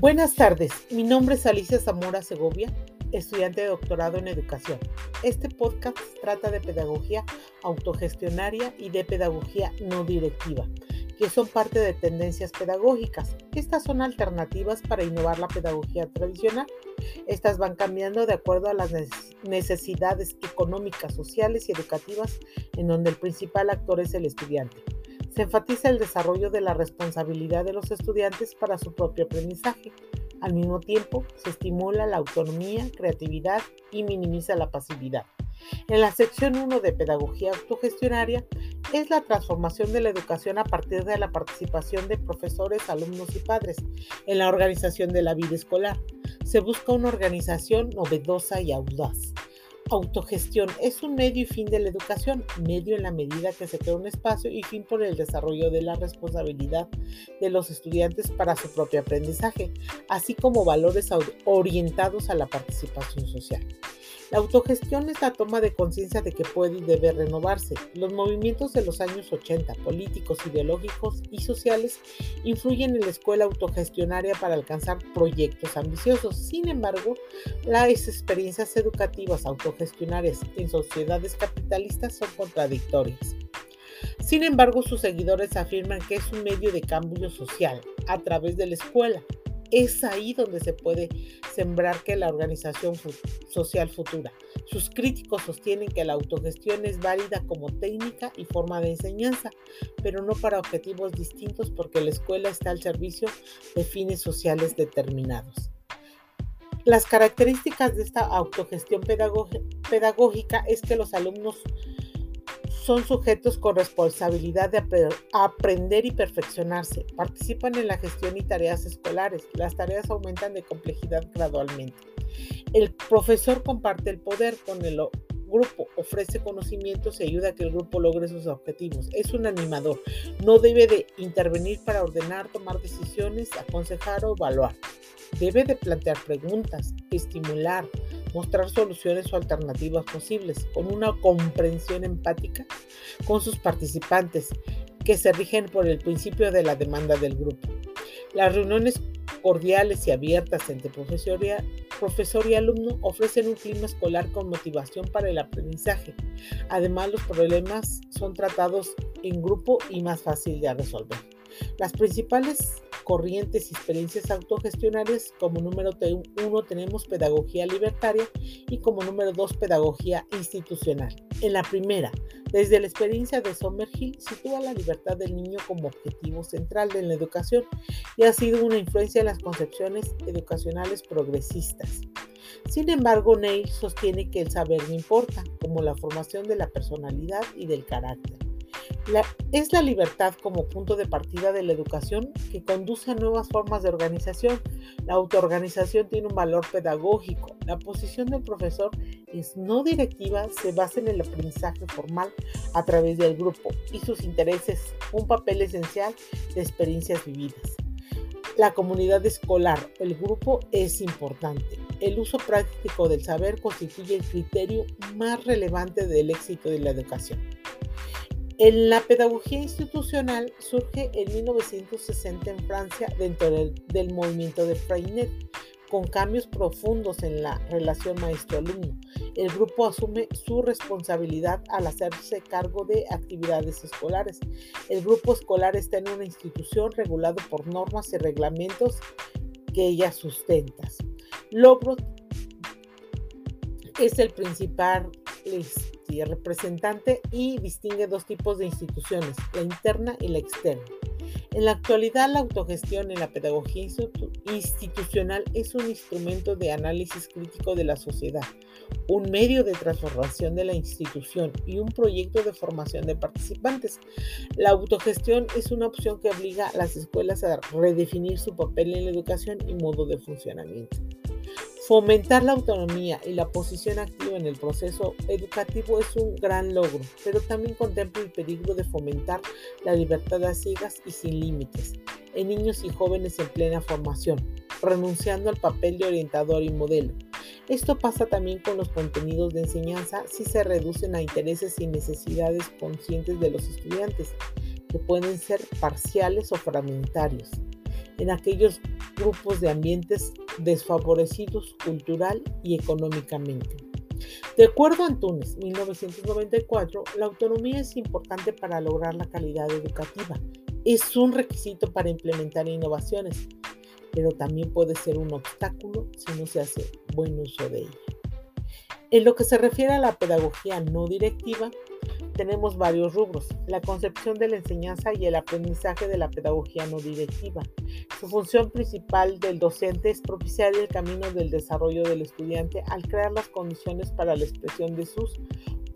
Buenas tardes, mi nombre es Alicia Zamora Segovia, estudiante de doctorado en educación. Este podcast trata de pedagogía autogestionaria y de pedagogía no directiva, que son parte de tendencias pedagógicas. Estas son alternativas para innovar la pedagogía tradicional. Estas van cambiando de acuerdo a las necesidades económicas, sociales y educativas en donde el principal actor es el estudiante. Se enfatiza el desarrollo de la responsabilidad de los estudiantes para su propio aprendizaje. Al mismo tiempo, se estimula la autonomía, creatividad y minimiza la pasividad. En la sección 1 de Pedagogía Autogestionaria es la transformación de la educación a partir de la participación de profesores, alumnos y padres en la organización de la vida escolar. Se busca una organización novedosa y audaz. Autogestión es un medio y fin de la educación, medio en la medida que se crea un espacio y fin por el desarrollo de la responsabilidad de los estudiantes para su propio aprendizaje, así como valores orientados a la participación social. La autogestión es la toma de conciencia de que puede y debe renovarse. Los movimientos de los años 80, políticos, ideológicos y sociales, influyen en la escuela autogestionaria para alcanzar proyectos ambiciosos. Sin embargo, las experiencias educativas autogestionarias en sociedades capitalistas son contradictorias. Sin embargo, sus seguidores afirman que es un medio de cambio social a través de la escuela, es ahí donde se puede sembrar que la organización social futura. Sus críticos sostienen que la autogestión es válida como técnica y forma de enseñanza, pero no para objetivos distintos porque la escuela está al servicio de fines sociales determinados. Las características de esta autogestión pedagógica es que los alumnos son sujetos con responsabilidad de aprender y perfeccionarse. Participan en la gestión y tareas escolares. Las tareas aumentan de complejidad gradualmente. El profesor comparte el poder con el grupo, ofrece conocimientos y ayuda a que el grupo logre sus objetivos. Es un animador. No debe de intervenir para ordenar, tomar decisiones, aconsejar o evaluar. Debe de plantear preguntas, estimular, mostrar soluciones o alternativas posibles, con una comprensión empática con sus participantes, que se rigen por el principio de la demanda del grupo. Las reuniones cordiales y abiertas entre profesor y, alumno ofrecen un clima escolar con motivación para el aprendizaje. Además, los problemas son tratados en grupo y más fácil de resolver. Las principales corrientes y experiencias autogestionarias, como número uno tenemos pedagogía libertaria y como número dos pedagogía institucional. En la primera, desde la experiencia de Sommerhill, sitúa la libertad del niño como objetivo central de la educación y ha sido una influencia en las concepciones educacionales progresistas. Sin embargo, Neil sostiene que el saber no importa, como la formación de la personalidad y del carácter es la libertad como punto de partida de la educación que conduce a nuevas formas de organización. La autoorganización tiene un valor pedagógico. La posición del profesor es no directiva, se basa en el aprendizaje formal a través del grupo y sus intereses, un papel esencial de experiencias vividas. La comunidad escolar, el grupo es importante. El uso práctico del saber constituye el criterio más relevante del éxito de la educación. En la pedagogía institucional surge en 1960 en Francia dentro del, movimiento de Freinet, con cambios profundos en la relación maestro-alumno. El grupo asume su responsabilidad al hacerse cargo de actividades escolares. El grupo escolar está en una institución regulado por normas y reglamentos que ella sustenta. Logro es el principal representante y distingue dos tipos de instituciones, la interna y la externa. En la actualidad, la autogestión en la pedagogía institucional es un instrumento de análisis crítico de la sociedad, un medio de transformación de la institución y un proyecto de formación de participantes. La autogestión es una opción que obliga a las escuelas a redefinir su papel en la educación y modo de funcionamiento. Fomentar la autonomía y la posición activa en el proceso educativo es un gran logro, pero también contempla el peligro de fomentar la libertad a ciegas y sin límites en niños y jóvenes en plena formación, renunciando al papel de orientador y modelo. Esto pasa también con los contenidos de enseñanza si se reducen a intereses y necesidades conscientes de los estudiantes, que pueden ser parciales o fragmentarios. En aquellos grupos de ambientes desfavorecidos cultural y económicamente. De acuerdo a Antunes, 1994, la autonomía es importante para lograr la calidad educativa. Es un requisito para implementar innovaciones, pero también puede ser un obstáculo si no se hace buen uso de ella. En lo que se refiere a la pedagogía no directiva, tenemos varios rubros. La concepción de la enseñanza y el aprendizaje de la pedagogía no directiva. Su función principal del docente es propiciar el camino del desarrollo del estudiante al crear las condiciones para la expresión de sus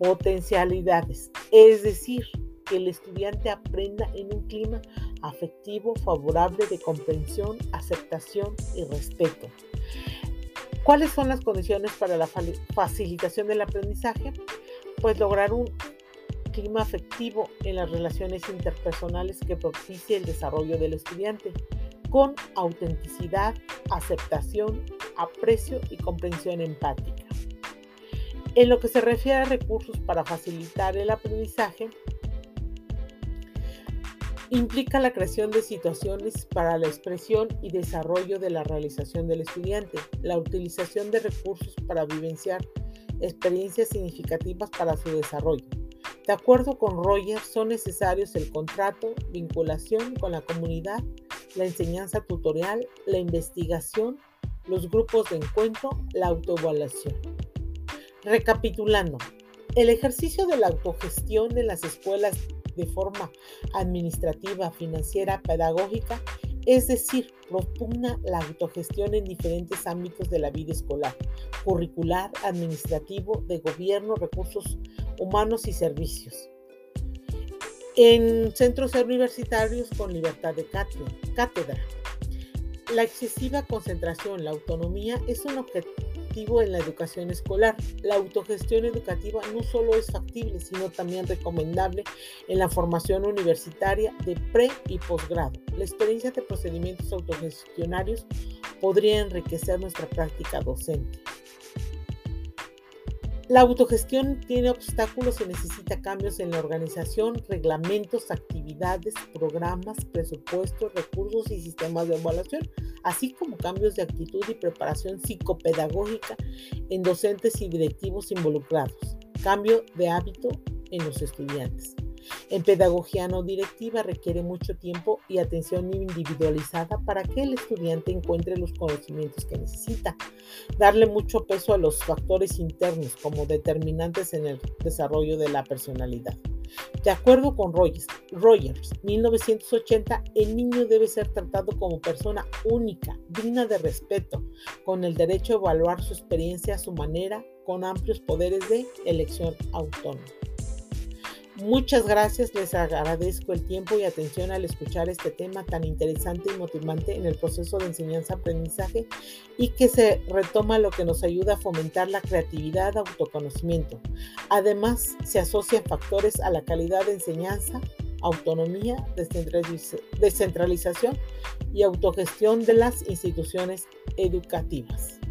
potencialidades. Es decir, que el estudiante aprenda en un clima afectivo favorable de comprensión, aceptación y respeto. ¿Cuáles son las condiciones para la facilitación del aprendizaje? Pues lograr un clima afectivo en las relaciones interpersonales que propicie el desarrollo del estudiante, con autenticidad, aceptación, aprecio y comprensión empática. En lo que se refiere a recursos para facilitar el aprendizaje, implica la creación de situaciones para la expresión y desarrollo de la realización del estudiante, la utilización de recursos para vivenciar experiencias significativas para su desarrollo, de acuerdo con Rogers, son necesarios el contrato, vinculación con la comunidad, la enseñanza tutorial, la investigación, los grupos de encuentro, la autoevaluación. Recapitulando, el ejercicio de la autogestión en las escuelas de forma administrativa, financiera, pedagógica es decir, propugna la autogestión en diferentes ámbitos de la vida escolar, curricular, administrativo, de gobierno, recursos humanos y servicios. En centros universitarios con libertad de cátedra. La excesiva concentración, la autonomía es un objetivo en la educación escolar. La autogestión educativa no solo es factible, sino también recomendable en la formación universitaria de pre y posgrado. La experiencia de procedimientos autogestionarios podría enriquecer nuestra práctica docente. La autogestión tiene obstáculos y necesita cambios en la organización, reglamentos, actividades, programas, presupuestos, recursos y sistemas de evaluación, así como cambios de actitud y preparación psicopedagógica en docentes y directivos involucrados, cambio de hábito en los estudiantes. En pedagogía no directiva requiere mucho tiempo y atención individualizada para que el estudiante encuentre los conocimientos que necesita. Darle mucho peso a los factores internos como determinantes en el desarrollo de la personalidad. De acuerdo con Rogers, Rogers, 1980, el niño debe ser tratado como persona única, digna de respeto, con el derecho a evaluar su experiencia a su manera, con amplios poderes de elección autónoma. Muchas gracias, les agradezco el tiempo y atención al escuchar este tema tan interesante y motivante en el proceso de enseñanza-aprendizaje y que se retoma lo que nos ayuda a fomentar la creatividad, autoconocimiento. Además, se asocian factores a la calidad de enseñanza, autonomía, descentralización y autogestión de las instituciones educativas.